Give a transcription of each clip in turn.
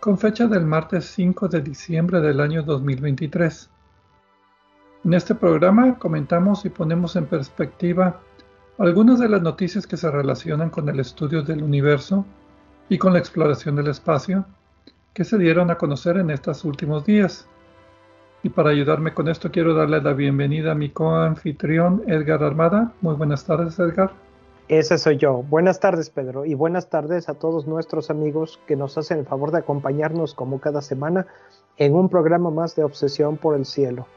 con fecha del martes 5 de diciembre del año 2023. En este programa comentamos y ponemos en perspectiva algunas de las noticias que se relacionan con el estudio del universo y con la exploración del espacio que se dieron a conocer en estos últimos días. Y para ayudarme con esto quiero darle la bienvenida a mi coanfitrión Edgar Armada. Muy buenas tardes Edgar. Ese soy yo. Buenas tardes Pedro y buenas tardes a todos nuestros amigos que nos hacen el favor de acompañarnos como cada semana en un programa más de Obsesión por el Cielo.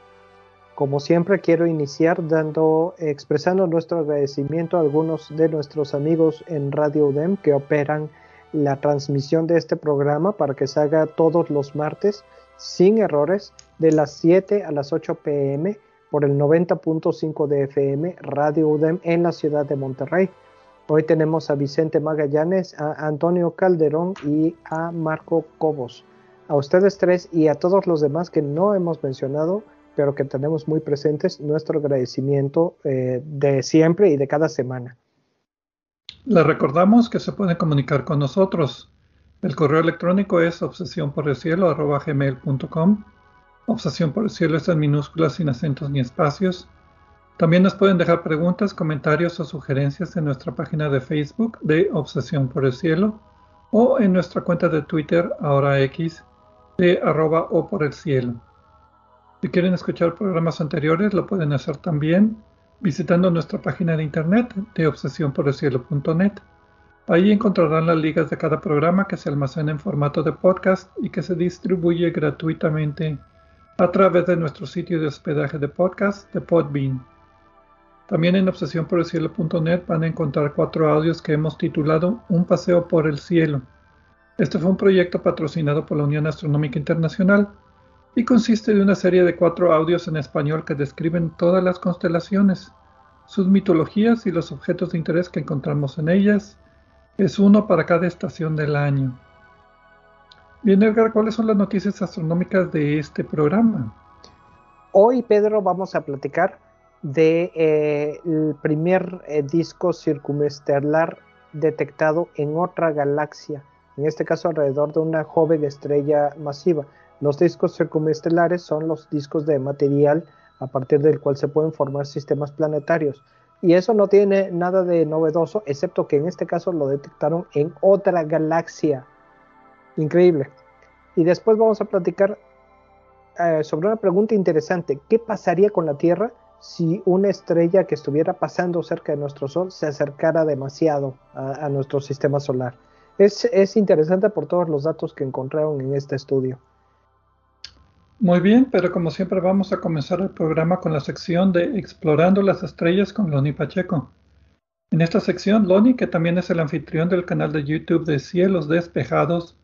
Como siempre, quiero iniciar dando, expresando nuestro agradecimiento a algunos de nuestros amigos en Radio UDEM que operan la transmisión de este programa para que se haga todos los martes sin errores de las 7 a las 8 pm por el 90.5 de FM Radio UDEM en la ciudad de Monterrey. Hoy tenemos a Vicente Magallanes, a Antonio Calderón y a Marco Cobos. A ustedes tres y a todos los demás que no hemos mencionado, pero que tenemos muy presentes nuestro agradecimiento eh, de siempre y de cada semana. Les recordamos que se pueden comunicar con nosotros. El correo electrónico es obsesión Obsesión por el cielo es en minúsculas sin acentos ni espacios. También nos pueden dejar preguntas, comentarios o sugerencias en nuestra página de Facebook de Obsesión por el Cielo o en nuestra cuenta de Twitter, ahora de o por el cielo. Si quieren escuchar programas anteriores, lo pueden hacer también visitando nuestra página de internet de obsesiónporelcielo.net. Ahí encontrarán las ligas de cada programa que se almacena en formato de podcast y que se distribuye gratuitamente a través de nuestro sitio de hospedaje de podcast de Podbean. También en obsesiónporelcielo.net van a encontrar cuatro audios que hemos titulado Un paseo por el cielo. Este fue un proyecto patrocinado por la Unión Astronómica Internacional y consiste de una serie de cuatro audios en español que describen todas las constelaciones, sus mitologías y los objetos de interés que encontramos en ellas. Es uno para cada estación del año. Bien, Edgar, ¿cuáles son las noticias astronómicas de este programa? Hoy, Pedro, vamos a platicar del de, eh, primer eh, disco circunestelar detectado en otra galaxia, en este caso alrededor de una joven estrella masiva. Los discos circunestelares son los discos de material a partir del cual se pueden formar sistemas planetarios. Y eso no tiene nada de novedoso, excepto que en este caso lo detectaron en otra galaxia. Increíble. Y después vamos a platicar eh, sobre una pregunta interesante. ¿Qué pasaría con la Tierra si una estrella que estuviera pasando cerca de nuestro Sol se acercara demasiado a, nuestro sistema solar? es interesante por todos los datos que encontraron en este estudio. Muy bien, pero como siempre vamos a comenzar el programa con la sección de Explorando las Estrellas con Loni Pacheco. En esta sección, Loni, que también es el anfitrión del canal de YouTube de Cielos Despejados,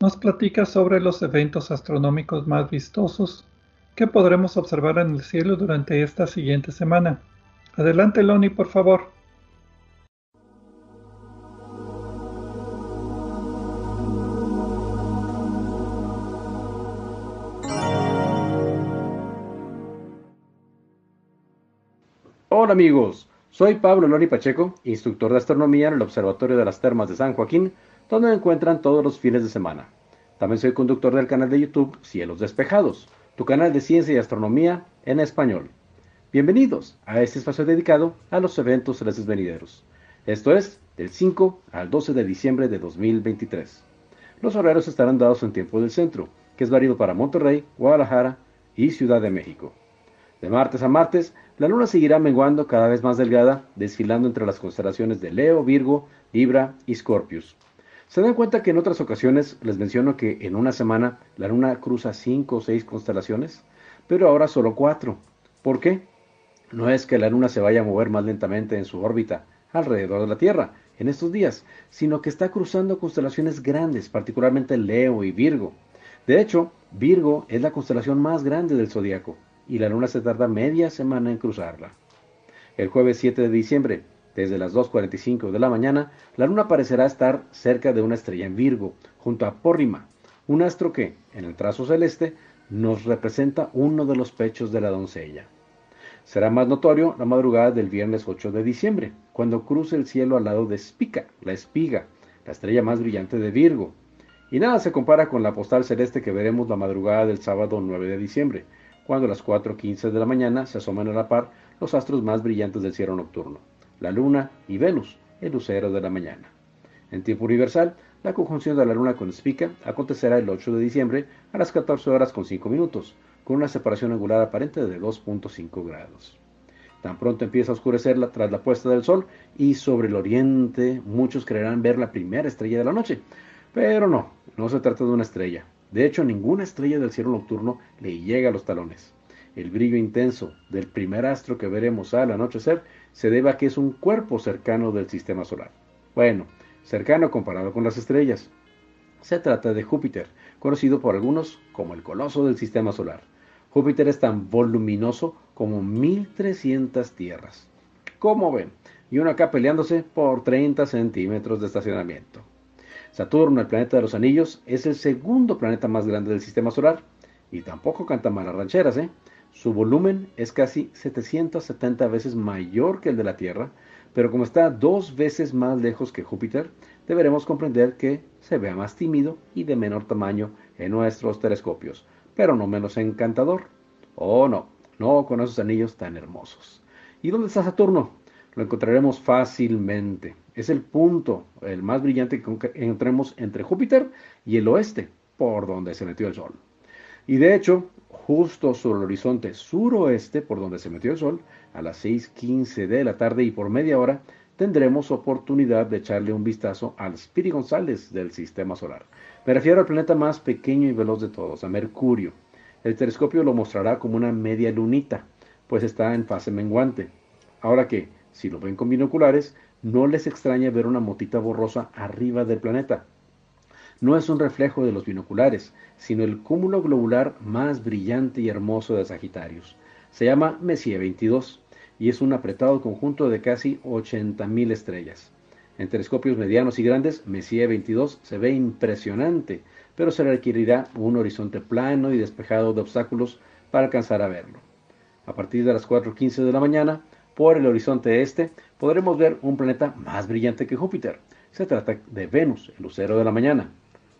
nos platica sobre los eventos astronómicos más vistosos que podremos observar en el cielo durante esta siguiente semana. Adelante, Loni, por favor. Hola amigos, soy Pablo Lori Pacheco, instructor de astronomía en el Observatorio de las Termas de San Joaquín, donde me encuentran todos los fines de semana. También soy conductor del canal de YouTube Cielos Despejados, tu canal de ciencia y astronomía en español. Bienvenidos a este espacio dedicado a los eventos celestes venideros. Esto es, del 5 al 12 de diciembre de 2023. Los horarios estarán dados en tiempo del centro, que es válido para Monterrey, Guadalajara y Ciudad de México. De martes a martes, la luna seguirá menguando cada vez más delgada, desfilando entre las constelaciones de Leo, Virgo, Libra y Scorpius. Se dan cuenta que en otras ocasiones les menciono que en una semana la luna cruza cinco o seis constelaciones, pero ahora solo cuatro. ¿Por qué? No es que la luna se vaya a mover más lentamente en su órbita alrededor de la Tierra en estos días, sino que está cruzando constelaciones grandes, particularmente Leo y Virgo. De hecho, Virgo es la constelación más grande del zodiaco y la luna se tarda media semana en cruzarla. El jueves 7 de diciembre, desde las 2.45 de la mañana, la luna parecerá estar cerca de una estrella en Virgo, junto a Pórrima, un astro que, en el trazo celeste, nos representa uno de los pechos de la doncella. Será más notorio la madrugada del viernes 8 de diciembre, cuando cruce el cielo al lado de Spica, la espiga, la estrella más brillante de Virgo. Y nada se compara con la postal celeste que veremos la madrugada del sábado 9 de diciembre, cuando a las 4.15 de la mañana se asoman a la par los astros más brillantes del cielo nocturno, la Luna y Venus, el lucero de la mañana. En tiempo universal, la conjunción de la Luna con Spica acontecerá el 8 de diciembre a las 14 horas con 5 minutos, con una separación angular aparente de 2.5 grados. Tan pronto empieza a oscurecer tras la puesta del sol y sobre el oriente muchos creerán ver la primera estrella de la noche. Pero no, no se trata de una estrella. De hecho, ninguna estrella del cielo nocturno le llega a los talones. El brillo intenso del primer astro que veremos al anochecer se debe a que es un cuerpo cercano del sistema solar. Bueno, cercano comparado con las estrellas. Se trata de Júpiter, conocido por algunos como el coloso del sistema solar. Júpiter es tan voluminoso como 1300 tierras. ¿Cómo ven? Y uno acá peleándose por 30 centímetros de estacionamiento. Saturno, el planeta de los anillos, es el segundo planeta más grande del sistema solar. Y tampoco canta malas rancheras, ¿eh? Su volumen es casi 770 veces mayor que el de la Tierra, pero como está dos veces más lejos que Júpiter, deberemos comprender que se vea más tímido y de menor tamaño en nuestros telescopios pero no menos encantador. Oh, no, no con esos anillos tan hermosos. ¿Y dónde está Saturno? Lo encontraremos fácilmente. Es el punto, el más brillante que encontremos entre Júpiter y el oeste, por donde se metió el Sol. Y de hecho, justo sobre el horizonte suroeste, por donde se metió el Sol, a las 6.15 de la tarde y por media hora, tendremos oportunidad de echarle un vistazo al Spiri González del Sistema Solar. Me refiero al planeta más pequeño y veloz de todos, a Mercurio. El telescopio lo mostrará como una media lunita, pues está en fase menguante. Ahora que, si lo ven con binoculares, no les extraña ver una motita borrosa arriba del planeta. No es un reflejo de los binoculares, sino el cúmulo globular más brillante y hermoso de Sagitarius. Se llama Messier 22 y es un apretado conjunto de casi 80.000 estrellas. En telescopios medianos y grandes, Messier 22 se ve impresionante, pero se requerirá un horizonte plano y despejado de obstáculos para alcanzar a verlo. A partir de las 4.15 de la mañana, por el horizonte este, podremos ver un planeta más brillante que Júpiter. Se trata de Venus, el lucero de la mañana.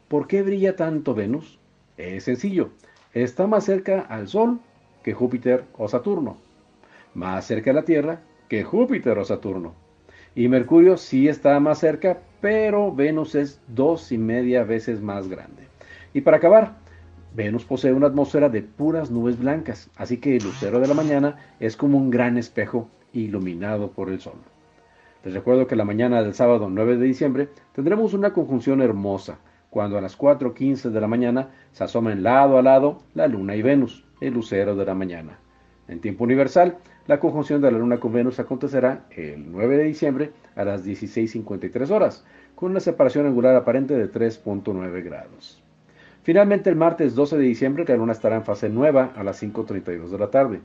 ¿Por qué brilla tanto Venus? Es sencillo, está más cerca al Sol que Júpiter o Saturno, más cerca a la Tierra que Júpiter o Saturno. Y Mercurio sí está más cerca, pero Venus es dos y media veces más grande. Y para acabar, Venus posee una atmósfera de puras nubes blancas, así que el lucero de la mañana es como un gran espejo iluminado por el sol. Les recuerdo que la mañana del sábado 9 de diciembre tendremos una conjunción hermosa, cuando a las 4.15 de la mañana se asoman lado a lado la luna y Venus, el lucero de la mañana. En tiempo universal, la conjunción de la Luna con Venus acontecerá el 9 de diciembre a las 16.53 horas, con una separación angular aparente de 3.9 grados. Finalmente, el martes 12 de diciembre, la Luna estará en fase nueva a las 5.32 de la tarde.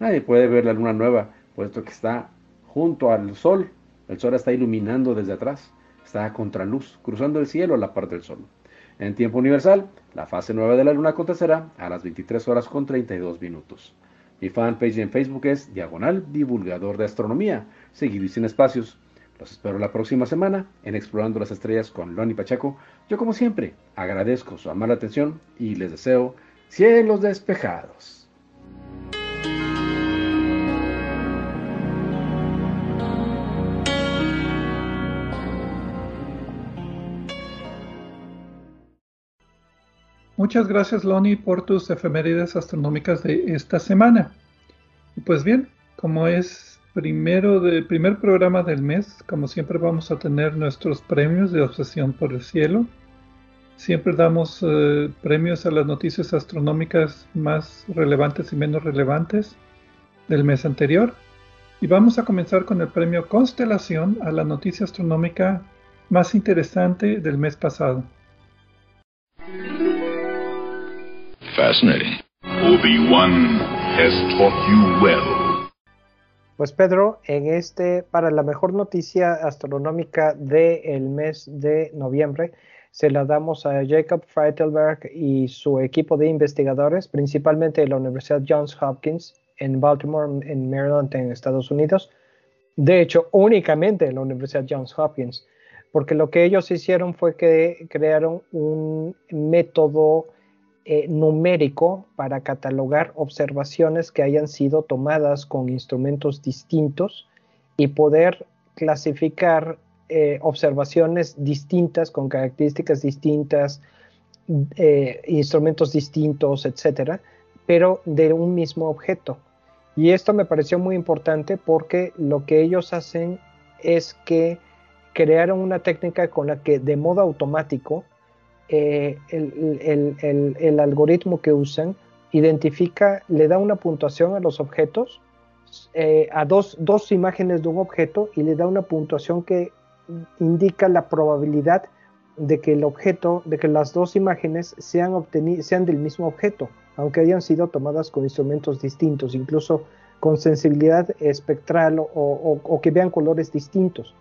Nadie puede ver la Luna nueva, puesto que está junto al Sol. El Sol está iluminando desde atrás, está a contraluz, cruzando el cielo a la parte del Sol. En tiempo universal, la fase nueva de la Luna acontecerá a las 23 horas con 32 minutos. Mi fanpage en Facebook es Diagonal Divulgador de Astronomía, seguido y sin espacios. Los espero la próxima semana en Explorando las Estrellas con Loni Pacheco. Yo como siempre agradezco su amable atención y les deseo cielos despejados. Muchas gracias Loni por tus efemérides astronómicas de esta semana. Pues bien, como es primero de, primer programa del mes, como siempre vamos a tener nuestros premios de obsesión por el cielo. Siempre damos eh, premios a las noticias astronómicas más relevantes y menos relevantes del mes anterior. Y vamos a comenzar con el premio Constelación a la noticia astronómica más interesante del mes pasado. Fascinating. Obi-Wan has taught you well. Pues Pedro, en este, para la mejor noticia astronómica del mes de noviembre, se la damos a Jacob Freitelberg y su equipo de investigadores, principalmente de la Universidad Johns Hopkins, en Baltimore, en Maryland, en Estados Unidos. De hecho, únicamente en la Universidad Johns Hopkins, porque lo que ellos hicieron fue que crearon un método eh, numérico para catalogar observaciones que hayan sido tomadas con instrumentos distintos y poder clasificar eh, observaciones distintas con características distintas, eh, instrumentos distintos, etcétera, pero de un mismo objeto. Y esto me pareció muy importante porque lo que ellos hacen es que crearon una técnica con la que de modo automático eh, el, algoritmo que usan identifica, le da una puntuación a los objetos, eh, a dos, dos, imágenes de un objeto y le da una puntuación que indica la probabilidad de que el objeto, de que las dos imágenes sean, sean del mismo objeto aunque hayan sido tomadas con instrumentos distintos, incluso con sensibilidad espectral o, que vean colores distintos.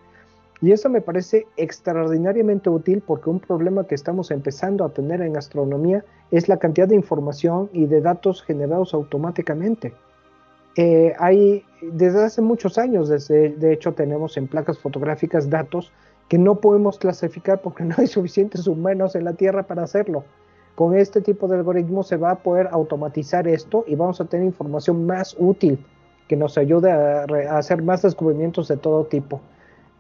Y eso me parece extraordinariamente útil porque un problema que estamos empezando a tener en astronomía es la cantidad de información y de datos generados automáticamente. Eh, hay, desde hace muchos años, desde, de hecho, tenemos en placas fotográficas datos que no podemos clasificar porque no hay suficientes humanos en la Tierra para hacerlo. Con este tipo de algoritmos se va a poder automatizar esto y vamos a tener información más útil que nos ayude a, hacer más descubrimientos de todo tipo.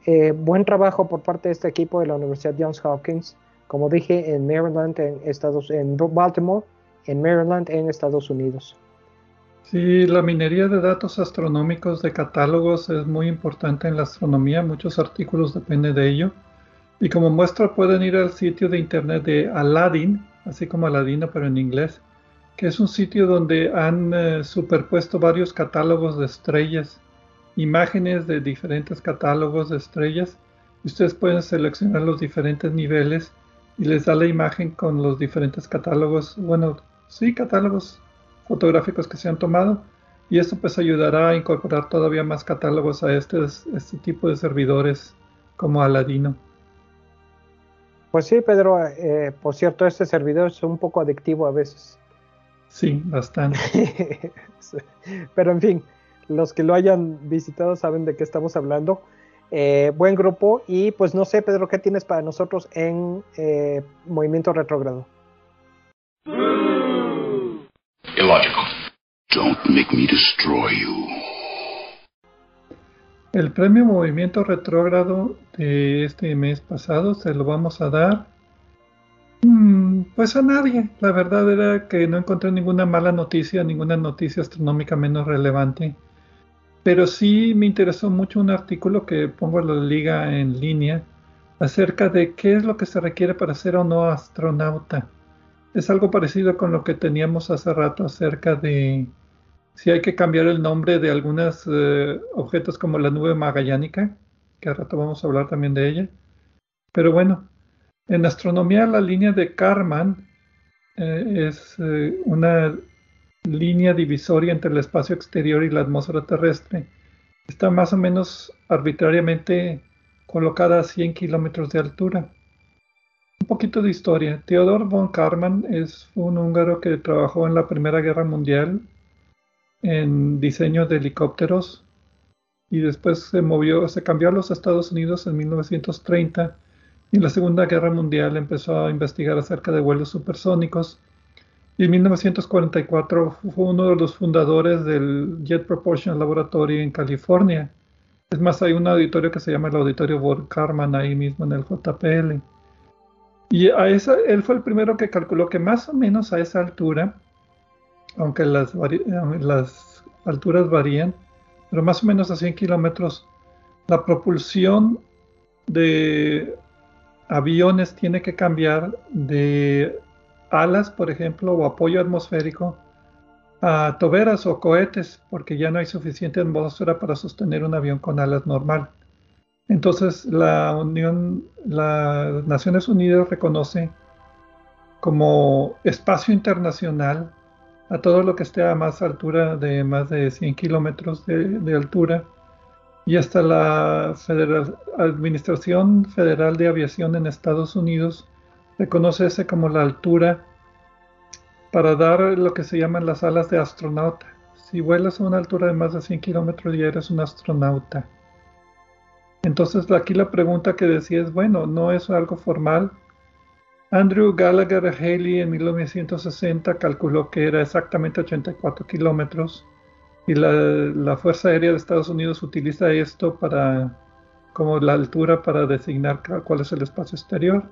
Eh, buen trabajo por parte de este equipo de la Universidad Johns Hopkins, como dije, en Maryland, en, Estados, en Baltimore, en Maryland, en Estados Unidos. Sí, la minería de datos astronómicos de catálogos es muy importante en la astronomía, muchos artículos dependen de ello. Y como muestra pueden ir al sitio de internet de Aladdin, así como Aladino, pero en inglés, que es un sitio donde han eh, superpuesto varios catálogos de estrellas, imágenes de diferentes catálogos de estrellas, y ustedes pueden seleccionar los diferentes niveles y les da la imagen con los diferentes catálogos, bueno, sí, catálogos fotográficos que se han tomado, y esto pues ayudará a incorporar todavía más catálogos a este, este tipo de servidores como Aladino. Pues sí, Pedro, eh, por cierto, este servidor es un poco adictivo a veces. Sí, bastante. Pero en fin, los que lo hayan visitado saben de qué estamos hablando. Eh, buen grupo y pues no sé, Pedro, ¿qué tienes para nosotros en eh, Movimiento Retrógrado? Illogical. Don't make me destroy you. El premio Movimiento Retrógrado de este mes pasado se lo vamos a dar mm, pues a nadie. La verdad era que no encontré ninguna mala noticia, ninguna noticia astronómica menos relevante. Pero sí me interesó mucho un artículo que pongo en la liga en línea acerca de qué es lo que se requiere para ser o no astronauta. Es algo parecido con lo que teníamos hace rato acerca de si hay que cambiar el nombre de algunos eh, objetos como la nube magallánica, que al rato vamos a hablar también de ella. Pero bueno, en astronomía la línea de Karman eh, es eh, una línea divisoria entre el espacio exterior y la atmósfera terrestre. Está más o menos arbitrariamente colocada a 100 kilómetros de altura. Un poquito de historia. Theodor von Karman es un húngaro que trabajó en la Primera Guerra Mundial en diseño de helicópteros y después se movió, se cambió a los Estados Unidos en 1930 y en la Segunda Guerra Mundial empezó a investigar acerca de vuelos supersónicos y en 1944 fue uno de los fundadores del Jet Propulsion Laboratory en California. Es más, hay un auditorio que se llama el Auditorio Von Karman ahí mismo en el JPL. Y a esa, él fue el primero que calculó que más o menos a esa altura, aunque las, las alturas varían, pero más o menos a 100 kilómetros, la propulsión de aviones tiene que cambiar de alas, por ejemplo, o apoyo atmosférico, a toberas o cohetes, porque ya no hay suficiente atmósfera para sostener un avión con alas normal. Entonces la Unión, las Naciones Unidas reconoce como espacio internacional a todo lo que esté a más altura de más de 100 kilómetros de, altura y hasta la Administración Federal de Aviación en Estados Unidos reconoce ese como la altura para dar lo que se llaman las alas de astronauta. Si vuelas a una altura de más de 100 kilómetros ya eres un astronauta. Entonces aquí la pregunta que decía es, bueno, no es algo formal. Andrew Gallagher Haley en 1960 calculó que era exactamente 84 kilómetros y la, Fuerza Aérea de Estados Unidos utiliza esto para como la altura para designar cuál es el espacio exterior.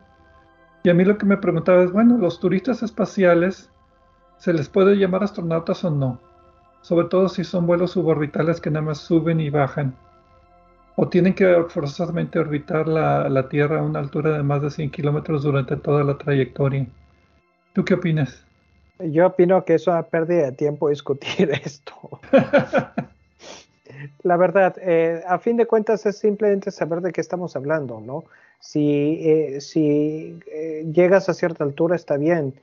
Y a mí lo que me preguntaba es, bueno, los turistas espaciales, ¿se les puede llamar astronautas o no? Sobre todo si son vuelos suborbitales que nada más suben y bajan o tienen que forzosamente orbitar la, Tierra a una altura de más de 100 kilómetros durante toda la trayectoria. ¿Tú qué opinas? Yo opino que es una pérdida de tiempo discutir esto. la verdad, eh, a fin de cuentas es simplemente saber de qué estamos hablando, ¿no? Si, eh, si eh, llegas a cierta altura está bien.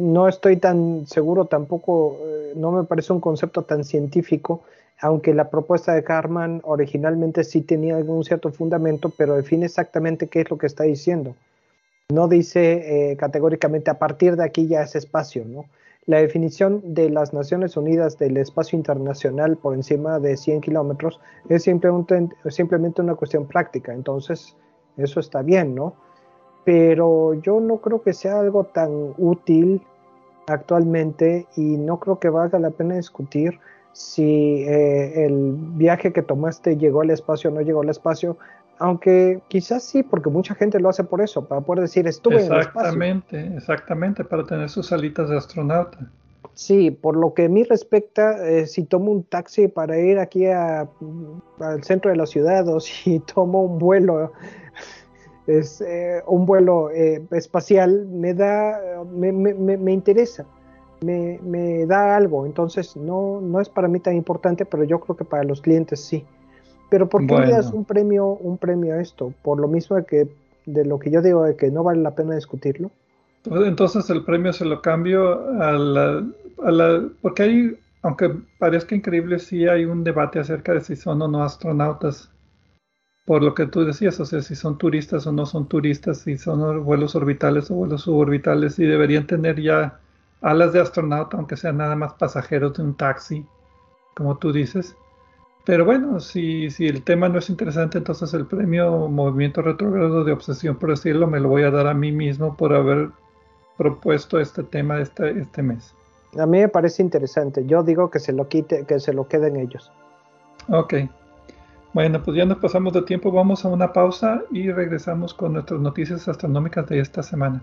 no estoy tan seguro tampoco, no me parece un concepto tan científico aunque la propuesta de Carman originalmente sí tenía algún cierto fundamento, pero define exactamente qué es lo que está diciendo. No dice eh, categóricamente a partir de aquí ya es espacio, ¿no? La definición de las Naciones Unidas del espacio internacional por encima de 100 kilómetros es simplemente, una cuestión práctica, entonces eso está bien, ¿no? Pero yo no creo que sea algo tan útil actualmente y no creo que valga la pena discutir si eh, el viaje que tomaste llegó al espacio o no llegó al espacio, aunque quizás sí, porque mucha gente lo hace por eso, para poder decir estuve en el espacio. Exactamente, exactamente, para tener sus alitas de astronauta. Sí, por lo que a mí respecta, eh, si tomo un taxi para ir aquí al centro de la ciudad o si tomo un vuelo, es, eh, un vuelo espacial, me da, me, me, me interesa me, da algo. Entonces, no, no es para mí tan importante, pero yo creo que para los clientes sí. Pero ¿por qué le das un premio, un premio a esto? Por lo mismo que de lo que yo digo de que no vale la pena discutirlo. Pues entonces el premio se lo cambio a la, a la, porque hay, aunque parezca increíble, sí hay un debate acerca de si son o no astronautas. Por lo que tú decías, o sea, si son turistas o no son turistas, si son vuelos orbitales o vuelos suborbitales, y deberían tener ya alas de astronauta, aunque sean nada más pasajeros de un taxi, como tú dices. Pero bueno, si, si el tema no es interesante, entonces el premio Movimiento Retrogrado de Obsesión por el Cielo me lo voy a dar a mí mismo por haber propuesto este tema este, este mes. A mí me parece interesante. Yo digo que se lo quite, que se lo queden ellos. Ok. Bueno, pues ya nos pasamos de tiempo. Vamos a una pausa y regresamos con nuestras noticias astronómicas de esta semana.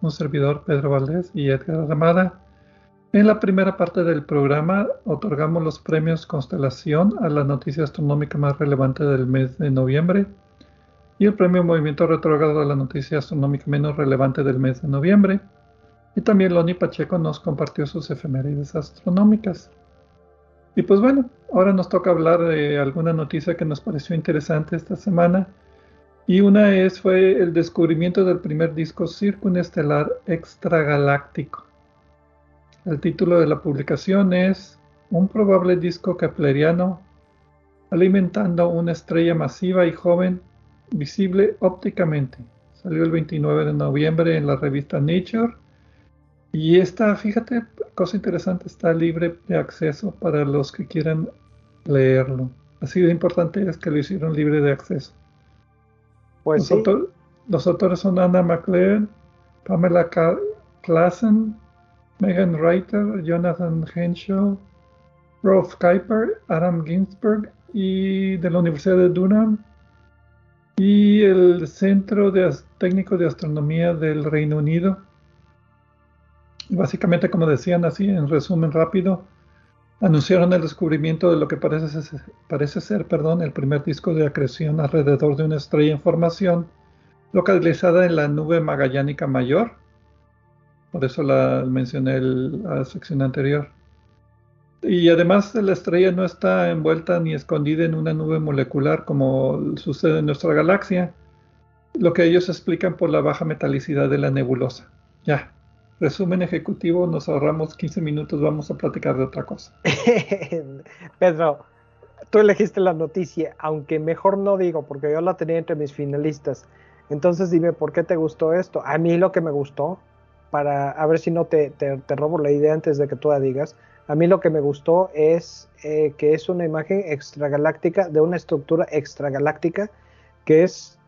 Un servidor, Pedro Valdés y Edgar Ramada. En la primera parte del programa otorgamos los premios Constelación a la noticia astronómica más relevante del mes de noviembre y el premio Movimiento Retrógrado a la noticia astronómica menos relevante del mes de noviembre. Y también Loni Pacheco nos compartió sus efemérides astronómicas. Y pues bueno, ahora nos toca hablar de alguna noticia que nos pareció interesante esta semana. Y una es fue el descubrimiento del primer disco circunestelar extragaláctico. El título de la publicación es Un probable disco kepleriano alimentando una estrella masiva y joven visible ópticamente. Salió el 29 de noviembre en la revista Nature y esta, fíjate, cosa interesante, está libre de acceso para los que quieran leerlo. Así de importante es que lo hicieron libre de acceso. Los, autores son Anna McLean, Pamela Klassen, Megan Reiter, Jonathan Henshaw, Rolf Kuiper, Adam Ginsberg y de la Universidad de Durham y el Centro de Técnico de Astronomía del Reino Unido. Básicamente, como decían así, en resumen rápido, anunciaron el descubrimiento de lo que parece ser, perdón, el primer disco de acreción alrededor de una estrella en formación localizada en la nube magallánica mayor. Por eso la mencioné en la sección anterior. Y además la estrella no está envuelta ni escondida en una nube molecular como sucede en nuestra galaxia, lo que ellos explican por la baja metalicidad de la nebulosa. Ya, resumen ejecutivo, nos ahorramos 15 minutos, vamos a platicar de otra cosa. Pedro, tú elegiste la noticia, aunque mejor no digo, porque yo la tenía entre mis finalistas. Entonces dime, ¿por qué te gustó esto? A mí lo que me gustó, para a ver si no te, te, robo la idea antes de que tú la digas, a mí lo que me gustó es eh, que es una imagen extragaláctica de una estructura extragaláctica que es,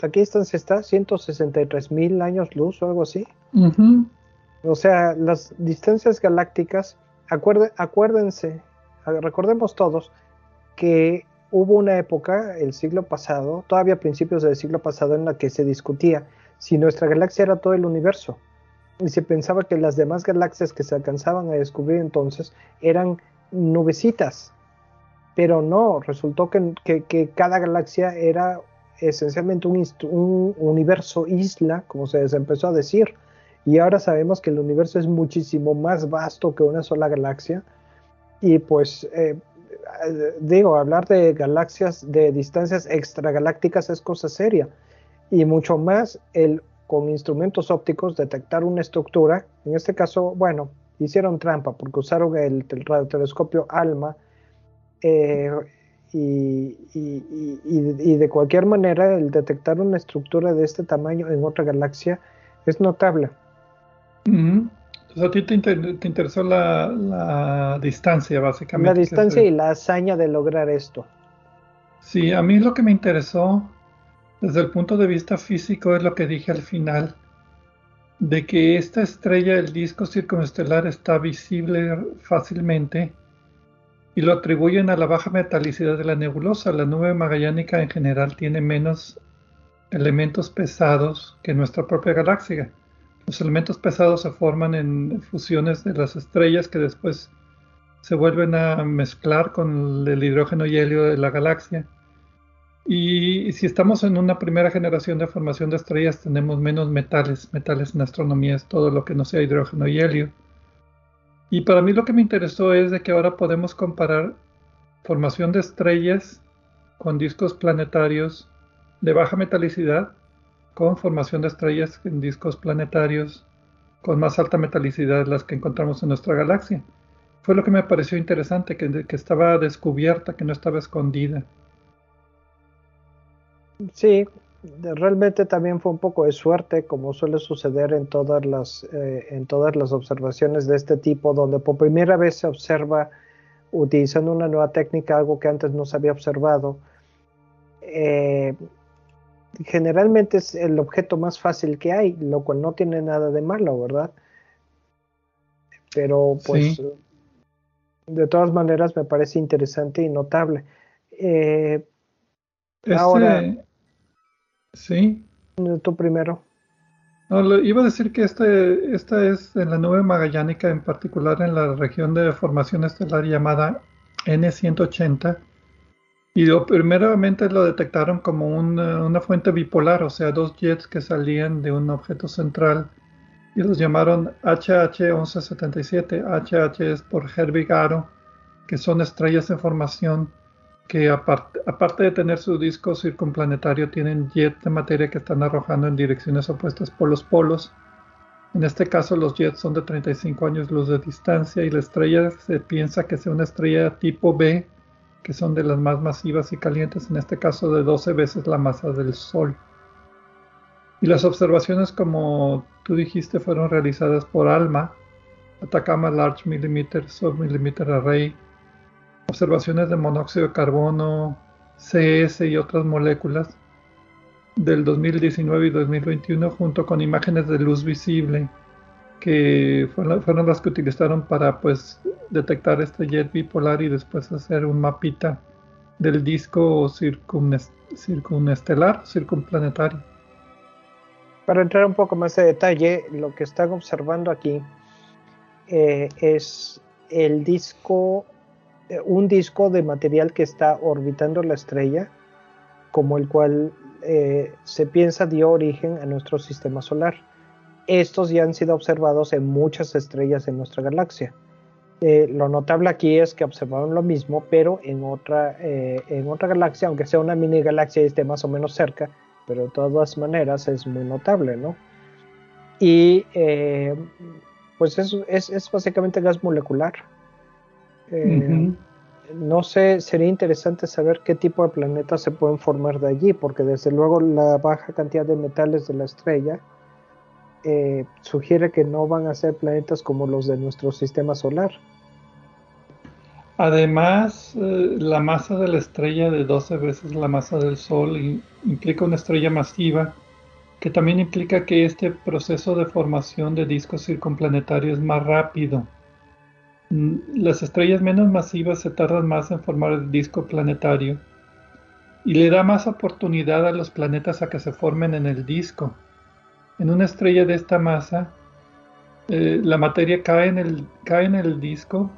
¿a qué distancia está? 163 mil años luz o algo así. O sea, las distancias galácticas, acuérdense, recordemos todos que hubo una época, el siglo pasado, todavía principios del siglo pasado, en la que se discutía si nuestra galaxia era todo el universo. Y se pensaba que las demás galaxias que se alcanzaban a descubrir entonces eran nubecitas. Pero no, resultó que, cada galaxia era esencialmente un, un universo isla, como se empezó a decir y ahora sabemos que el universo es muchísimo más vasto que una sola galaxia. Y pues, eh, digo, hablar de galaxias, de distancias extragalácticas es cosa seria. Y mucho más el con instrumentos ópticos detectar una estructura. En este caso, bueno, hicieron trampa porque usaron el, radiotelescopio ALMA. Eh, y, y, de cualquier manera, el detectar una estructura de este tamaño en otra galaxia es notable. Entonces a ti te, interesó la, distancia, básicamente. La distancia y la hazaña de lograr esto. Sí, a mí lo que me interesó desde el punto de vista físico es lo que dije al final, de que esta estrella, el disco circunestelar, está visible fácilmente y lo atribuyen a la baja metalicidad de la nebulosa. La nube magallánica en general tiene menos elementos pesados que nuestra propia galaxia. Los elementos pesados se forman en fusiones de las estrellas que después se vuelven a mezclar con el hidrógeno y helio de la galaxia. Y si estamos en una primera generación de formación de estrellas, tenemos menos metales. Metales en astronomía es todo lo que no sea hidrógeno y helio. Y para mí lo que me interesó es de que ahora podemos comparar formación de estrellas con discos planetarios de baja metalicidad con formación de estrellas en discos planetarios con más alta metalicidad las que encontramos en nuestra galaxia. Fue lo que me pareció interesante, que, estaba descubierta, que no estaba escondida. Sí, realmente también fue un poco de suerte, como suele suceder en todas las, eh, en todas las observaciones de este tipo, donde por primera vez se observa utilizando una nueva técnica algo que antes no se había observado. Eh, generalmente es el objeto más fácil que hay, lo cual no tiene nada de malo, ¿verdad? Pero pues de todas maneras me parece interesante y notable. Eh, ahora, sí. Tú primero. No, iba a decir que este, esta es en la nube magallánica, en particular en la región de formación estelar llamada N180. Y lo, primeramente lo detectaron como una, una, fuente bipolar, o sea, dos jets que salían de un objeto central y los llamaron HH1177. HH es por Herbig Aro, que son estrellas en formación que aparte, aparte de tener su disco circunplanetario, tienen jets de materia que están arrojando en direcciones opuestas por los polos. En este caso, los jets son de 35 años luz de distancia y la estrella se piensa que sea una estrella tipo B, que son de las más masivas y calientes, en este caso de 12 veces la masa del Sol. Y las observaciones, como tú dijiste, fueron realizadas por ALMA, Atacama Large Millimeter Submillimeter Array, observaciones de monóxido de carbono, CS y otras moléculas del 2019 y 2021 junto con imágenes de luz visible que fueron, las que utilizaron para pues detectar este jet bipolar y después hacer un mapita del disco circunestelar, circunplanetario. Para entrar un poco más de detalle, lo que están observando aquí eh, es el disco eh, un disco de material que está orbitando la estrella, como el cual eh, se piensa dio origen a nuestro sistema solar. Estos ya han sido observados en muchas estrellas de nuestra galaxia. Eh, lo notable aquí es que observaron lo mismo, pero en otra, en otra galaxia, aunque sea una mini galaxia y esté más o menos cerca, pero de todas maneras es muy notable, ¿no? Y pues es, es, es básicamente gas molecular. Eh, no sé, sería interesante saber qué tipo de planetas se pueden formar de allí, porque desde luego la baja cantidad de metales de la estrella eh, sugiere que no van a ser planetas como los de nuestro sistema solar. Además, eh, la masa de la estrella de 12 veces la masa del Sol implica una estrella masiva, que también implica que este proceso de formación de discos circunplanetarios es más rápido Mm, las estrellas menos masivas se tardan más en formar el disco planetario y le da más oportunidad a los planetas a que se formen en el disco. En una estrella de esta masa, eh, la materia cae en, el, cae en el disco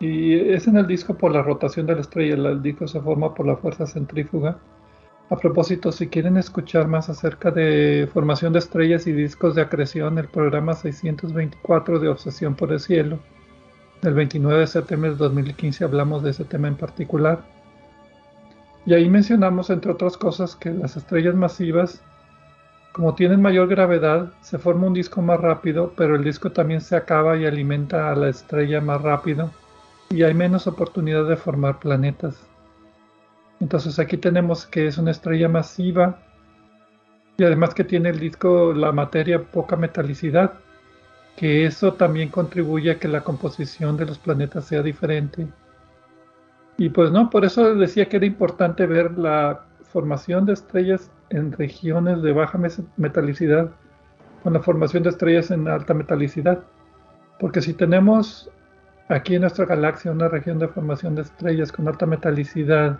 y es en el disco por la rotación de la estrella. El disco se forma por la fuerza centrífuga. A propósito, si quieren escuchar más acerca de formación de estrellas y discos de acreción, el programa 624 de Obsesión por el Cielo el 29 de septiembre de 2015 hablamos de ese tema en particular. Y ahí mencionamos, entre otras cosas, que las estrellas masivas, como tienen mayor gravedad, se forma un disco más rápido, pero el disco también se acaba y alimenta a la estrella más rápido y hay menos oportunidad de formar planetas. Entonces aquí tenemos que es una estrella masiva y además que tiene el disco, la materia, poca metalicidad que eso también contribuye a que la composición de los planetas sea diferente. Y pues no, por eso decía que era importante ver la formación de estrellas en regiones de baja metalicidad con la formación de estrellas en alta metalicidad. Porque si tenemos aquí en nuestra galaxia una región de formación de estrellas con alta metalicidad,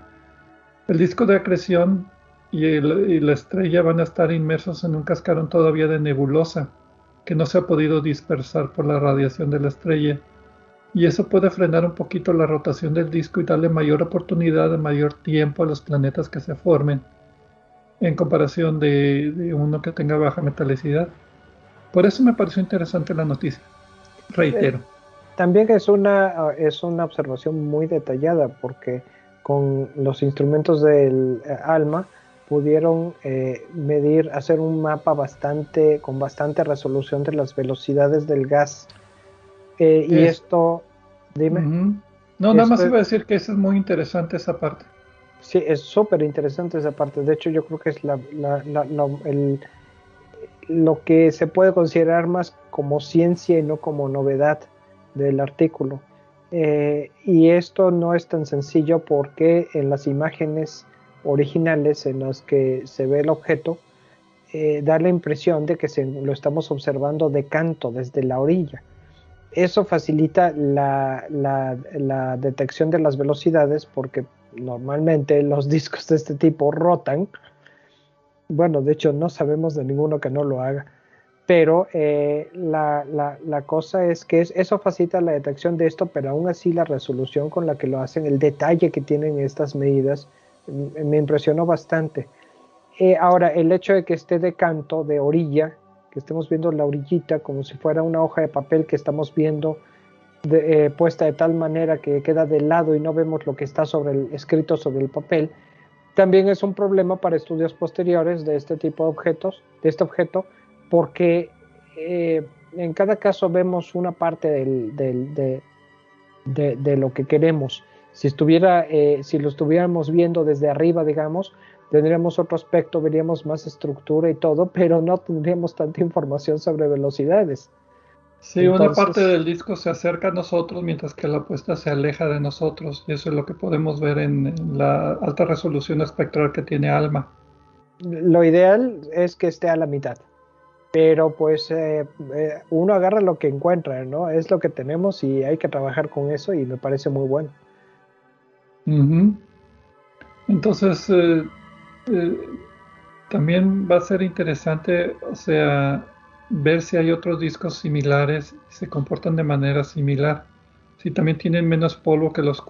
el disco de acreción y, y la estrella van a estar inmersos en un cascarón todavía de nebulosa que no se ha podido dispersar por la radiación de la estrella, y eso puede frenar un poquito la rotación del disco y darle mayor oportunidad de mayor tiempo a los planetas que se formen, en comparación de, uno que tenga baja metalicidad. Por eso me pareció interesante la noticia. Reitero. Eh, también es una, es una observación muy detallada porque con los instrumentos del eh, ALMA pudieron eh, medir, hacer un mapa bastante, con bastante resolución de las velocidades del gas. Eh, y esto, dime. No, nada más iba a decir que eso es muy interesante esa parte. Sí, es súper interesante esa parte. De hecho, yo creo que es la, el, lo que se puede considerar más como ciencia y no como novedad del artículo. Eh, y esto no es tan sencillo porque en las imágenes originales en las que se ve el objeto, eh, da la impresión de que se, lo estamos observando de canto desde la orilla. Eso facilita la, la, detección de las velocidades porque normalmente los discos de este tipo rotan. Bueno, de hecho no sabemos de ninguno que no lo haga. Pero eh, la, la, cosa es que eso facilita la detección de esto, pero aún así la resolución con la que lo hacen, el detalle que tienen estas medidas, me impresionó bastante. Eh, ahora, el hecho de que esté de canto, de orilla, que estemos viendo la orillita como si fuera una hoja de papel que estamos viendo eh, puesta de tal manera que queda de lado y no vemos lo que está sobre el, escrito sobre el papel, también es un problema para estudios posteriores de este tipo de objetos, de este objeto, porque eh, en cada caso vemos una parte de, lo que queremos. Si, estuviera, eh, si lo estuviéramos viendo desde arriba, digamos, tendríamos otro aspecto, veríamos más estructura y todo, pero no tendríamos tanta información sobre velocidades. Sí, una parte del disco se acerca a nosotros mientras que la apuesta se aleja de nosotros. Y eso es lo que podemos ver en, la alta resolución espectral que tiene ALMA. Lo ideal es que esté a la mitad. Pero pues eh, eh, uno agarra lo que encuentra, ¿no? Es lo que tenemos y hay que trabajar con eso y me parece muy bueno. Entonces, eh, también va a ser interesante, o sea, ver si hay otros discos similares y se comportan de manera similar. Si también tienen menos polvo que los,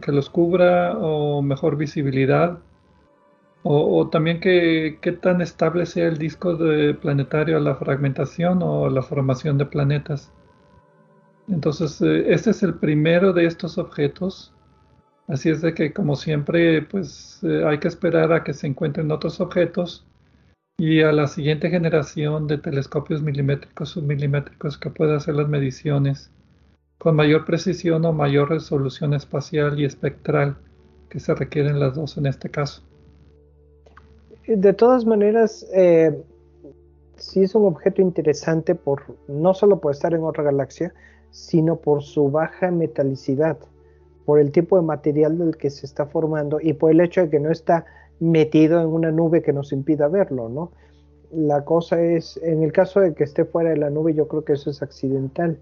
que los cubra o mejor visibilidad. O, también qué tan estable sea el disco de planetario a la fragmentación o la formación de planetas. Entonces, eh, este es el primero de estos objetos. Así es de que, como siempre, pues eh, hay que esperar a que se encuentren otros objetos y a la siguiente generación de telescopios milimétricos submilimétricos que pueda hacer las mediciones con mayor precisión o mayor resolución espacial y espectral que se requieren las dos en este caso. De todas maneras, eh, sí es un objeto interesante por no solo por estar en otra galaxia, sino por su baja metalicidad, por el tipo de material del que se está formando y por el hecho de que no está metido en una nube que nos impida verlo, ¿no? La cosa es, en el caso de que esté fuera de la nube, yo creo que eso es accidental,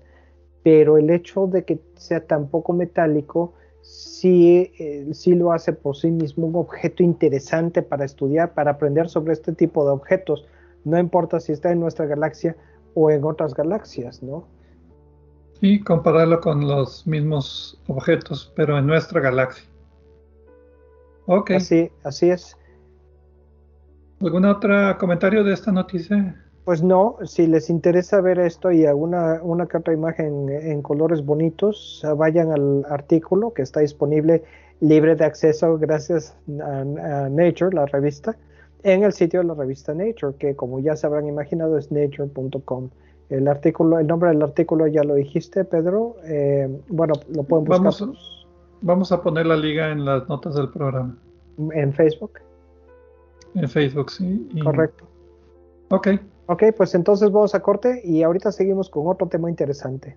pero el hecho de que sea tan poco metálico, sí, eh, sí lo hace por sí mismo un objeto interesante para estudiar, para aprender sobre este tipo de objetos, no importa si está en nuestra galaxia o en otras galaxias, ¿no? Y compararlo con los mismos objetos, pero en nuestra galaxia. Ok. Así, así es. ¿Algún otro comentario de esta noticia? Pues no, si les interesa ver esto y alguna una que otra imagen en colores bonitos, vayan al artículo que está disponible libre de acceso gracias a, Nature, la revista, en el sitio de la revista Nature, que como ya se habrán imaginado es nature.com. El artículo, el nombre del artículo ya lo dijiste, Pedro. Eh, bueno, lo pueden buscar. Vamos, Vamos a poner la liga en las notas del programa. ¿En Facebook? En Facebook, sí. Correcto. Ok. Ok, pues entonces vamos a corte y ahorita seguimos con otro tema interesante.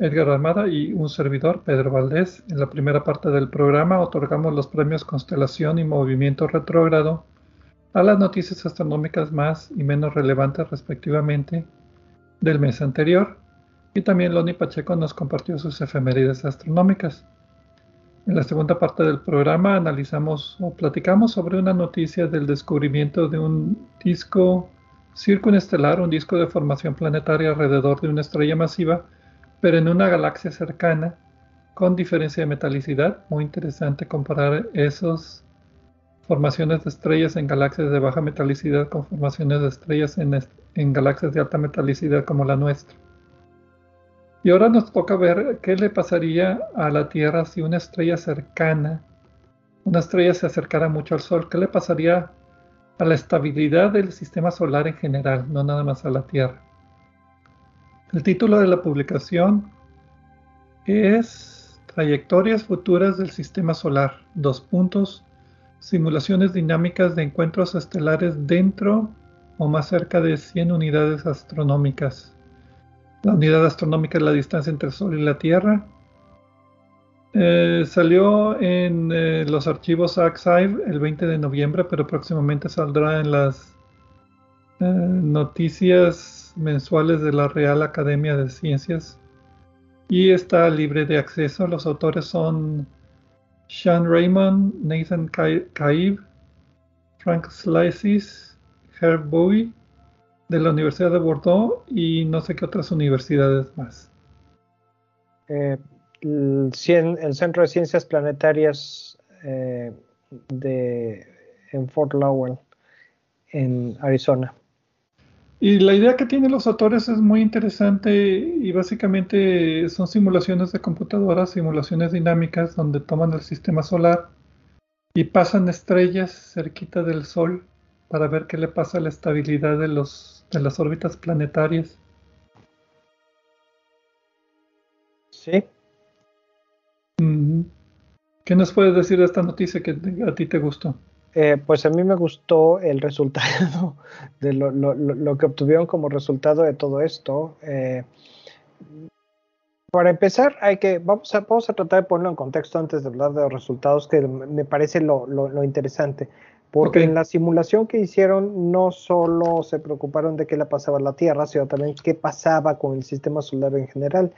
Edgar Armada y un servidor, Pedro Valdés. En la primera parte del programa otorgamos los premios Constelación y Movimiento Retrógrado a las noticias astronómicas más y menos relevantes respectivamente del mes anterior. Y también Loni Pacheco nos compartió sus efemérides astronómicas. En la segunda parte del programa analizamos o platicamos sobre una noticia del descubrimiento de un disco circunestelar, un disco de formación planetaria alrededor de una estrella masiva, pero en una galaxia cercana, con diferencia de metalicidad. Muy interesante comparar esas formaciones de estrellas en galaxias de baja metalicidad con formaciones de estrellas en, en galaxias de alta metalicidad como la nuestra. Y ahora nos toca ver qué le pasaría a la Tierra si una estrella cercana, una estrella se acercara mucho al Sol, qué le pasaría a la estabilidad del sistema solar en general, no nada más a la Tierra. El título de la publicación es Trayectorias futuras del sistema solar, dos puntos, simulaciones dinámicas de encuentros estelares dentro o más cerca de 100 unidades astronómicas. La unidad astronómica es la distancia entre el Sol y la Tierra. Eh, salió en eh, los archivos Archive el 20 de noviembre, pero próximamente saldrá en las eh, noticias mensuales de la Real Academia de Ciencias y está libre de acceso. Los autores son Sean Raymond, Nathan Caib, Frank Slices, Herb Bowie de la Universidad de Bordeaux y no sé qué otras universidades más. Eh, el, Centro de Ciencias Planetarias eh, de, en Fort Lowell, en Arizona. Y la idea que tienen los autores es muy interesante y básicamente son simulaciones de computadoras, simulaciones dinámicas donde toman el sistema solar y pasan estrellas cerquita del Sol para ver qué le pasa a la estabilidad de los de las órbitas planetarias. Sí. ¿Qué nos puedes decir de esta noticia que a ti te gustó? Eh, pues a mí me gustó el resultado de lo, que obtuvieron como resultado de todo esto. Eh, para empezar, hay que vamos a, vamos a tratar de ponerlo en contexto antes de hablar de los resultados, que me parece lo, interesante. Porque en la simulación que hicieron no solo se preocuparon de qué le pasaba a la Tierra, sino también qué pasaba con el sistema solar en general.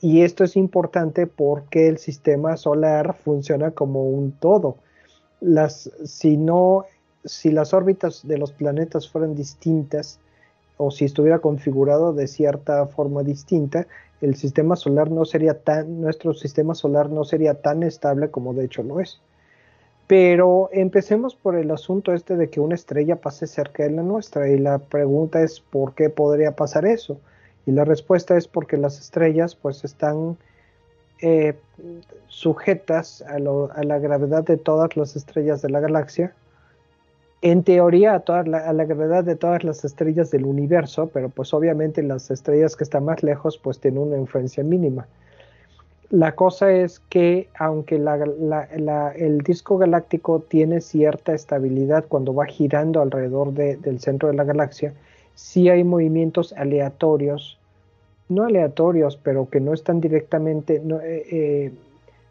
Y esto es importante porque el sistema solar funciona como un todo. Las, si, no, si las órbitas de los planetas fueran distintas o si estuviera configurado de cierta forma distinta, el sistema solar no sería tan, nuestro sistema solar no sería tan estable como de hecho lo es. Pero empecemos por el asunto este de que una estrella pase cerca de la nuestra y la pregunta es ¿por qué podría pasar eso? Y la respuesta es porque las estrellas pues están eh, sujetas a, la gravedad de todas las estrellas de la galaxia. En teoría a, la gravedad de todas las estrellas del universo, pero pues obviamente las estrellas que están más lejos pues tienen una influencia mínima. La cosa es que aunque el disco galáctico tiene cierta estabilidad cuando va girando alrededor del centro de la galaxia, sí hay movimientos aleatorios, no aleatorios, pero que no están directamente, eh, eh,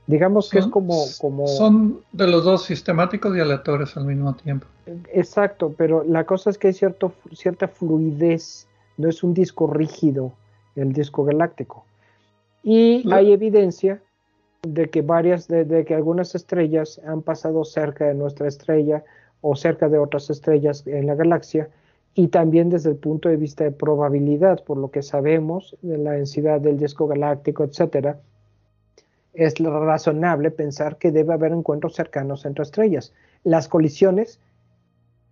digamos que es como, como... Son de los dos sistemáticos y aleatorios al mismo tiempo. Exacto, pero la cosa es que hay cierto, cierta fluidez, no es un disco rígido el disco galáctico. Y hay evidencia de que varias, de, que algunas estrellas han pasado cerca de nuestra estrella o cerca de otras estrellas en la galaxia, y también desde el punto de vista de probabilidad, por lo que sabemos de la densidad del disco galáctico, etcétera, es razonable pensar que debe haber encuentros cercanos entre estrellas. Las colisiones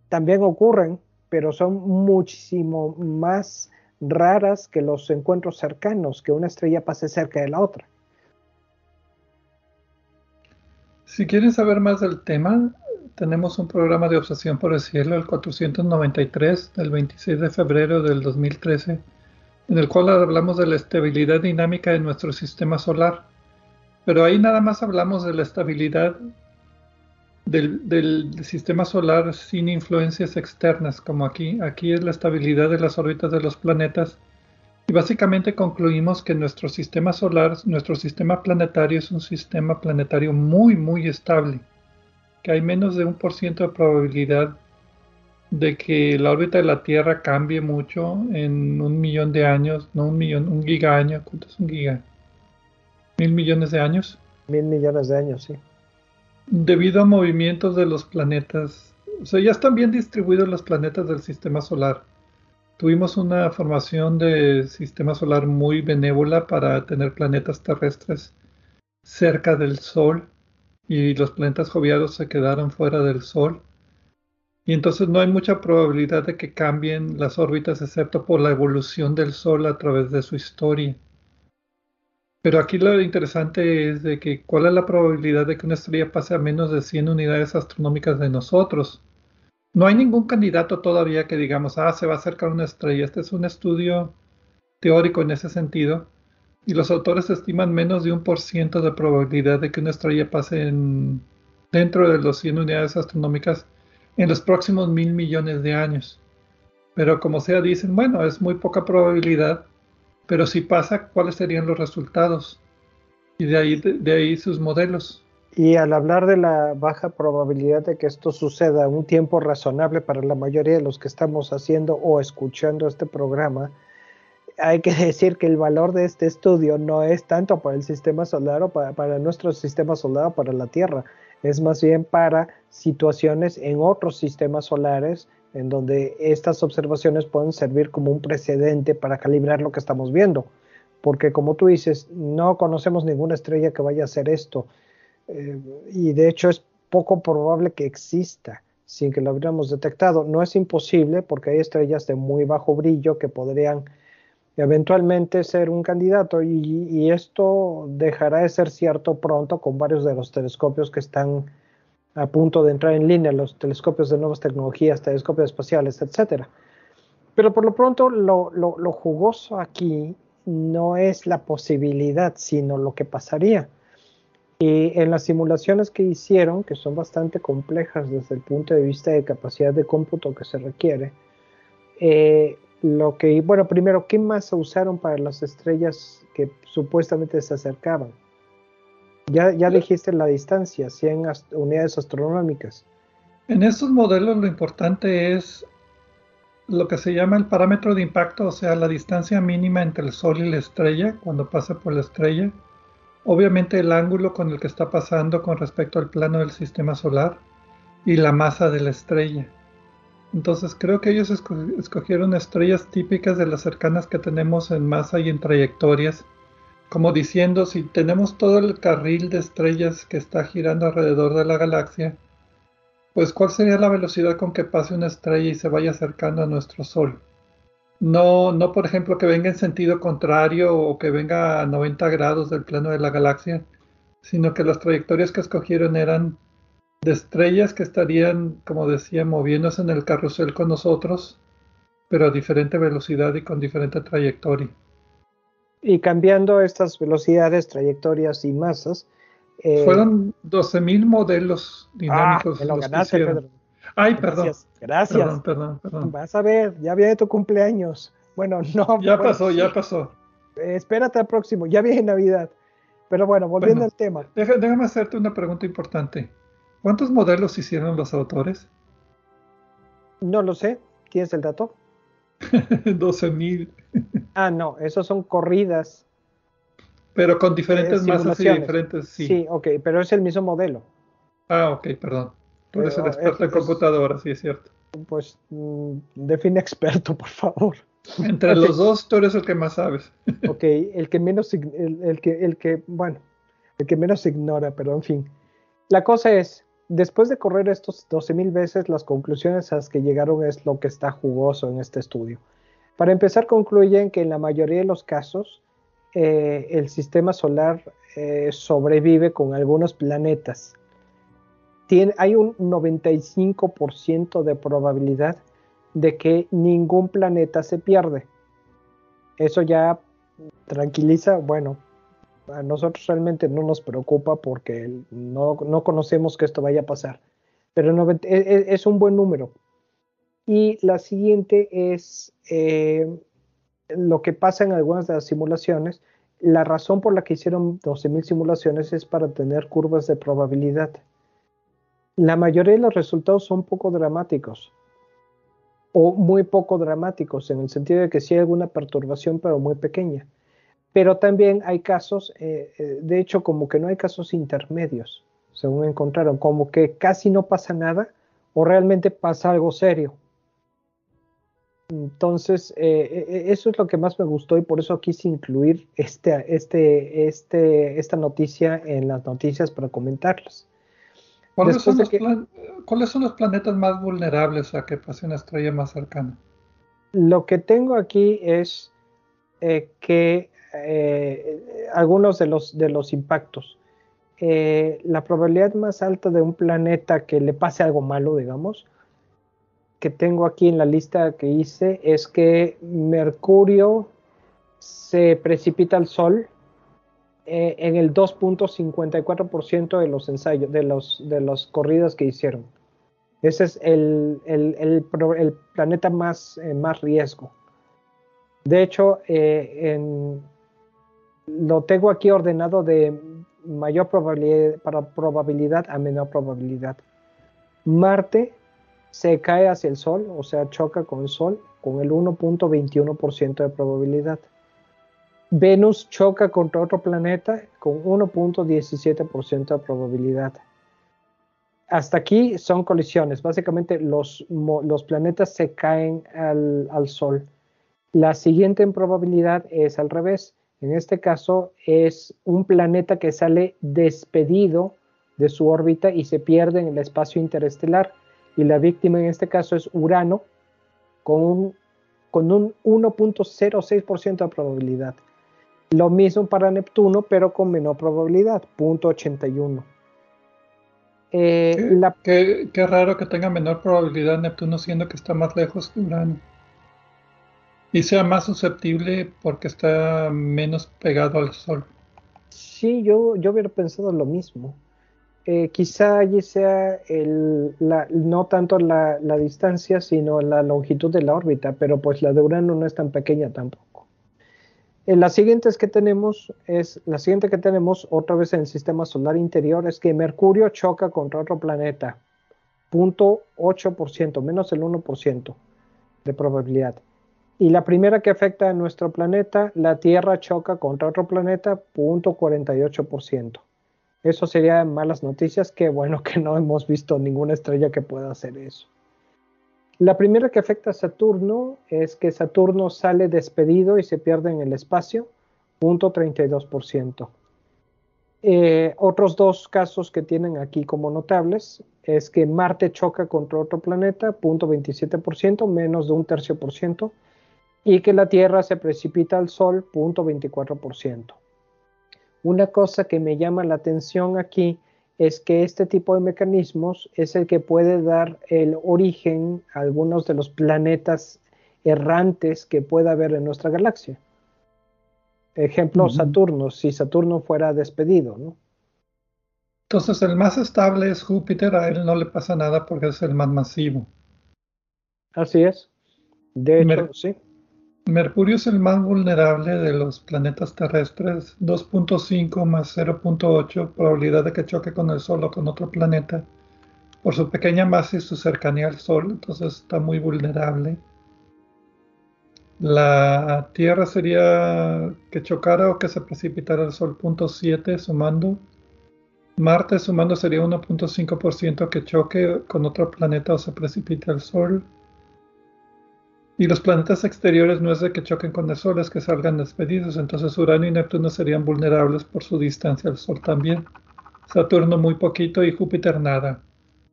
también ocurren, pero son muchísimo más raras que los encuentros cercanos, que una estrella pase cerca de la otra. Si quieren saber más del tema, tenemos un programa de obsesión por el cielo, el 493, del 26 de febrero del 2013, en el cual hablamos de la estabilidad dinámica de nuestro sistema solar. Pero ahí nada más hablamos de la estabilidad del, sistema solar sin influencias externas, como aquí. Aquí es la estabilidad de las órbitas de los planetas. Y básicamente concluimos que nuestro sistema solar, nuestro sistema planetario es un sistema planetario muy, muy estable. Que hay menos de un por ciento de probabilidad de que la órbita de la Tierra cambie mucho en un millón de años, no un millón, un giga año. ¿Cuánto es un giga? ¿Mil millones de años? Mil millones de años, sí debido a movimientos de los planetas. O sea, ya están bien distribuidos los planetas del sistema solar. Tuvimos una formación de sistema solar muy benévola para tener planetas terrestres cerca del Sol y los planetas joviados se quedaron fuera del Sol. Y entonces no hay mucha probabilidad de que cambien las órbitas excepto por la evolución del Sol a través de su historia. Pero aquí lo interesante es de que cuál es la probabilidad de que una estrella pase a menos de 100 unidades astronómicas de nosotros. No hay ningún candidato todavía que digamos, ah, se va a acercar una estrella. Este es un estudio teórico en ese sentido. Y los autores estiman menos de un por ciento de probabilidad de que una estrella pase en, dentro de los 100 unidades astronómicas en los próximos mil millones de años. Pero como sea, dicen, bueno, es muy poca probabilidad pero si pasa, ¿cuáles serían los resultados? Y de ahí, de, ahí sus modelos. Y al hablar de la baja probabilidad de que esto suceda un tiempo razonable para la mayoría de los que estamos haciendo o escuchando este programa, hay que decir que el valor de este estudio no es tanto para el sistema solar o para, nuestro sistema solar o para la Tierra, es más bien para situaciones en otros sistemas solares en donde estas observaciones pueden servir como un precedente para calibrar lo que estamos viendo. Porque como tú dices, no conocemos ninguna estrella que vaya a hacer esto. Eh, y de hecho es poco probable que exista sin que lo hubiéramos detectado. No es imposible porque hay estrellas de muy bajo brillo que podrían eventualmente ser un candidato y, esto dejará de ser cierto pronto con varios de los telescopios que están a punto de entrar en línea los telescopios de nuevas tecnologías, telescopios espaciales, etc. Pero por lo pronto lo, jugoso aquí no es la posibilidad, sino lo que pasaría. Y en las simulaciones que hicieron, que son bastante complejas desde el punto de vista de capacidad de cómputo que se requiere, eh, lo que, bueno, primero, ¿qué más usaron para las estrellas que supuestamente se acercaban? Ya, ya dijiste la distancia, 100 unidades astronómicas. En estos modelos lo importante es lo que se llama el parámetro de impacto, o sea, la distancia mínima entre el Sol y la estrella cuando pasa por la estrella. Obviamente el ángulo con el que está pasando con respecto al plano del sistema solar y la masa de la estrella. Entonces creo que ellos escogieron estrellas típicas de las cercanas que tenemos en masa y en trayectorias como diciendo, si tenemos todo el carril de estrellas que está girando alrededor de la galaxia, pues cuál sería la velocidad con que pase una estrella y se vaya acercando a nuestro Sol. No, no por ejemplo que venga en sentido contrario o que venga a 90 grados del plano de la galaxia, sino que las trayectorias que escogieron eran de estrellas que estarían, como decía, moviéndose en el carrusel con nosotros, pero a diferente velocidad y con diferente trayectoria y cambiando estas velocidades, trayectorias y masas. Eh, Fueron 12.000 modelos dinámicos. Ah, lo ganaste, Pedro. Ay, perdón. Gracias. Perdón, perdón, perdón, Vas a ver, ya viene tu cumpleaños. Bueno, no. Ya pasó, ya pasó. espérate al próximo, ya viene Navidad. Pero bueno, volviendo al tema. déjame hacerte una pregunta importante. ¿Cuántos modelos hicieron los autores? No lo sé. ¿Tienes el dato? 12.000. Ah, no, esos son corridas. Pero con diferentes masas y diferentes, sí. Sí, ok, pero es el mismo modelo. Ah, ok, perdón. Tú eres el experto en computadora, sí, es cierto. Pues mm, define experto, por favor. Entre los dos, tú eres el que más sabes. ok, el que menos, el, que, el que, bueno, el que menos ignora, pero en fin. La cosa es, después de correr estos 12.000 veces, las conclusiones a las que llegaron es lo que está jugoso en este estudio. Para empezar, concluyen que en la mayoría de los casos eh, el sistema solar eh, sobrevive con algunos planetas. hay un 95% de probabilidad de que ningún planeta se pierde. Eso ya tranquiliza, bueno, a nosotros realmente no nos preocupa porque no, conocemos que esto vaya a pasar, pero e, e, es, un buen número. Y la siguiente es eh, lo que pasa en algunas de las simulaciones. La razón por la que hicieron 12.000 simulaciones es para tener curvas de probabilidad. La mayoría de los resultados son poco dramáticos o muy poco dramáticos, en el sentido de que sí hay alguna perturbación, pero muy pequeña. Pero también hay casos, eh, eh, de hecho, como que no hay casos intermedios, según encontraron, como que casi no pasa nada o realmente pasa algo serio. Entonces, eh, eso es lo que más me gustó y por eso quise incluir este, este, este, esta noticia en las noticias para comentarlas. ¿Cuáles son, ¿Cuáles son, los planetas más vulnerables a que pase una estrella más cercana? Lo que tengo aquí es que eh, algunos de los, de los impactos. Eh, la probabilidad más alta de un planeta que le pase algo malo, digamos, que tengo aquí en la lista que hice, es que Mercurio se precipita al Sol eh, en el 2.54% de los ensayos, de los, de las corridas que hicieron. Ese es el, el, el, planeta más, más riesgo. De hecho, en, lo tengo aquí ordenado de mayor probabilidad, para probabilidad a menor probabilidad. Marte se cae hacia el Sol, o sea, choca con el Sol con el 1.21% de probabilidad. Venus choca contra otro planeta con 1.17% de probabilidad. Hasta aquí son colisiones. Básicamente los, los planetas se caen al, al Sol. La siguiente en probabilidad es al revés en este caso es un planeta que sale despedido de su órbita y se pierde en el espacio interestelar. Y la víctima en este caso es Urano con un, con un 1.06% de probabilidad. Lo mismo para Neptuno, pero con menor probabilidad, 0.81. Eh, qué, qué, raro que tenga menor probabilidad Neptuno siendo que está más lejos que Urano. Y sea más susceptible porque está menos pegado al sol. Sí, yo, yo hubiera pensado lo mismo. Eh, quizá allí sea el, no tanto la, distancia, sino la longitud de la órbita, pero pues la de Urano no es tan pequeña tampoco. Eh, la siguiente que tenemos es la siguiente que tenemos otra vez en el sistema solar interior es que Mercurio choca contra otro planeta, 0.8%, menos el 1% de probabilidad. Y la primera que afecta a nuestro planeta, la Tierra choca contra otro planeta, 0.48%. Eso sería malas noticias, que bueno que no hemos visto ninguna estrella que pueda hacer eso. La primera que afecta a Saturno es que Saturno sale despedido y se pierde en el espacio, 0.32%. Eh, otros dos casos que tienen aquí como notables es que Marte choca contra otro planeta, 0.27%, menos de un tercio por ciento y que la Tierra se precipita al Sol 0.24%. Una cosa que me llama la atención aquí es que este tipo de mecanismos es el que puede dar el origen a algunos de los planetas errantes que pueda haber en nuestra galaxia. Ejemplo, Saturno, si Saturno fuera despedido, ¿no? Entonces el más estable es Júpiter, a él no le pasa nada porque es el más masivo. Así es. De hecho, sí. Mercurio es el más vulnerable de los planetas terrestres, 2.5 más 0.8 probabilidad de que choque con el Sol o con otro planeta por su pequeña masa y su cercanía al Sol, entonces está muy vulnerable. La Tierra sería que chocara o que se precipitara al Sol, 0.7 sumando. Marte sumando sería 1.5% que choque con otro planeta o se precipite al Sol. Y los planetas exteriores no es de que choquen con el Sol, es que salgan despedidos. Entonces Urano y Neptuno serían vulnerables por su distancia al Sol también. Saturno muy poquito y Júpiter nada.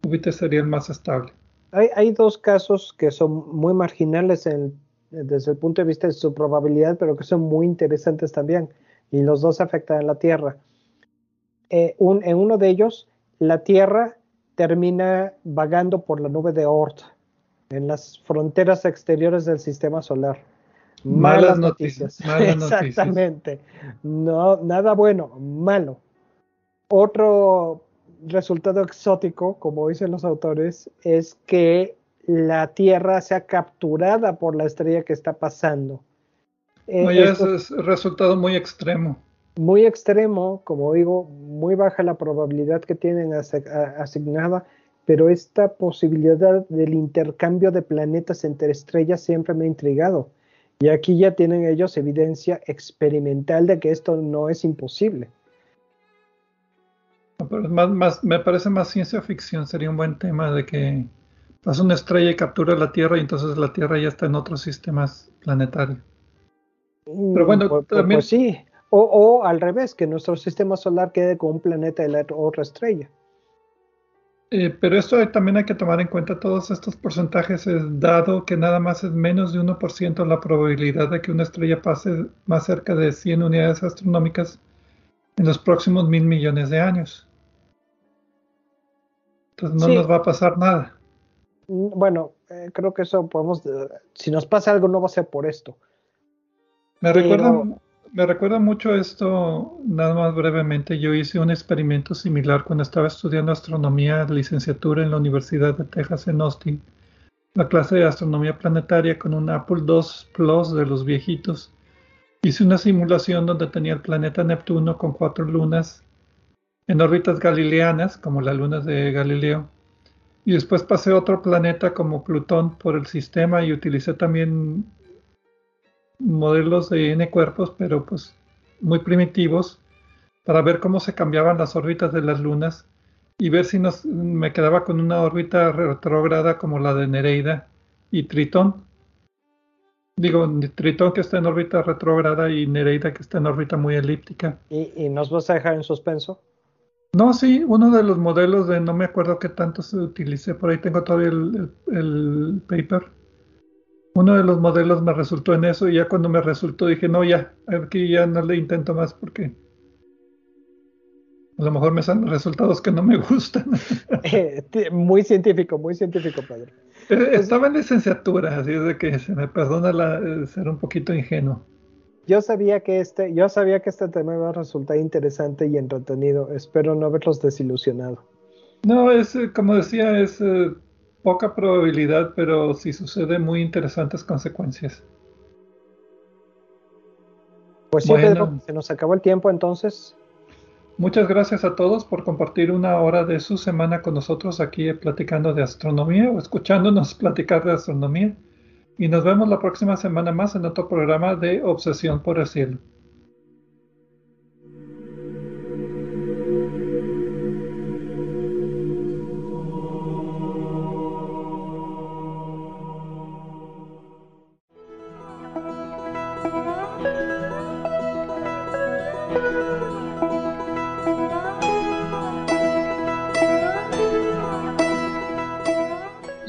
Júpiter sería el más estable. Hay, dos casos que son muy marginales desde el punto de vista de su probabilidad, pero que son muy interesantes también. Y los dos afectan a la Tierra. Eh, en uno de ellos, la Tierra termina vagando por la nube de Oort, en las fronteras exteriores del sistema solar. Malas, noticias. Exactamente. No, nada bueno, malo. Otro resultado exótico, como dicen los autores, es que la Tierra sea capturada por la estrella que está pasando. Oye, eh, eso es resultado muy extremo. Muy extremo, como digo, muy baja la probabilidad que tienen asignada, pero esta posibilidad del intercambio de planetas entre estrellas siempre me ha intrigado. Y aquí ya tienen ellos evidencia experimental de que esto no es imposible. más, me parece más ciencia ficción, sería un buen tema de que pasa una estrella y captura la Tierra y entonces la Tierra ya está en otros sistemas planetarios. Mm, Pero bueno, pues, pues, también... Pues sí, o, o, al revés, que nuestro sistema solar quede con un planeta y la otra estrella. Eh, pero esto también hay que tomar en cuenta todos estos porcentajes, dado que nada más es menos de 1% la probabilidad de que una estrella pase más cerca de 100 unidades astronómicas en los próximos mil millones de años. Entonces no nos va a pasar nada. Mm, bueno, eh, creo que eso podemos, eh, si nos pasa algo no va a ser por esto. Me recuerda, me recuerda mucho esto, nada más brevemente. Yo hice un experimento similar cuando estaba estudiando astronomía, licenciatura en la Universidad de Texas en Austin. La clase de astronomía planetaria con un Apple II Plus de los viejitos. Hice una simulación donde tenía el planeta Neptuno con cuatro lunas en órbitas galileanas, como las lunas de Galileo. Y después pasé otro planeta como Plutón por el sistema y utilicé también modelos de N cuerpos, pero pues muy primitivos, para ver cómo se cambiaban las órbitas de las lunas y ver si nos, me quedaba con una órbita retrógrada como la de Nereida y Tritón. Digo, Tritón que está en órbita retrógrada y Nereida que está en órbita muy elíptica. ¿Y, nos vas a dejar en suspenso? No, sí, uno de los modelos de no me acuerdo qué tanto se utilicé, por ahí tengo todavía el paper uno de los modelos me resultó en eso y ya cuando me resultó dije, no, ya, aquí ya no le intento más porque a lo mejor me salen resultados que no me gustan. Eh, muy científico, muy científico, padre. Eh, estaba en licenciatura, así es de que se me perdona la, eh, ser un poquito ingenuo. Yo sabía que este, yo sabía que este tema iba a resultar interesante y entretenido. Espero no haberlos desilusionado. No, es como decía, es poca probabilidad, pero si sucede, muy interesantes consecuencias. Pues sí, Pedro, se nos acabó el tiempo entonces. Muchas gracias a todos por compartir una hora de su semana con nosotros aquí platicando de astronomía o escuchándonos platicar de astronomía. Y nos vemos la próxima semana más en otro programa de Obsesión por el Cielo.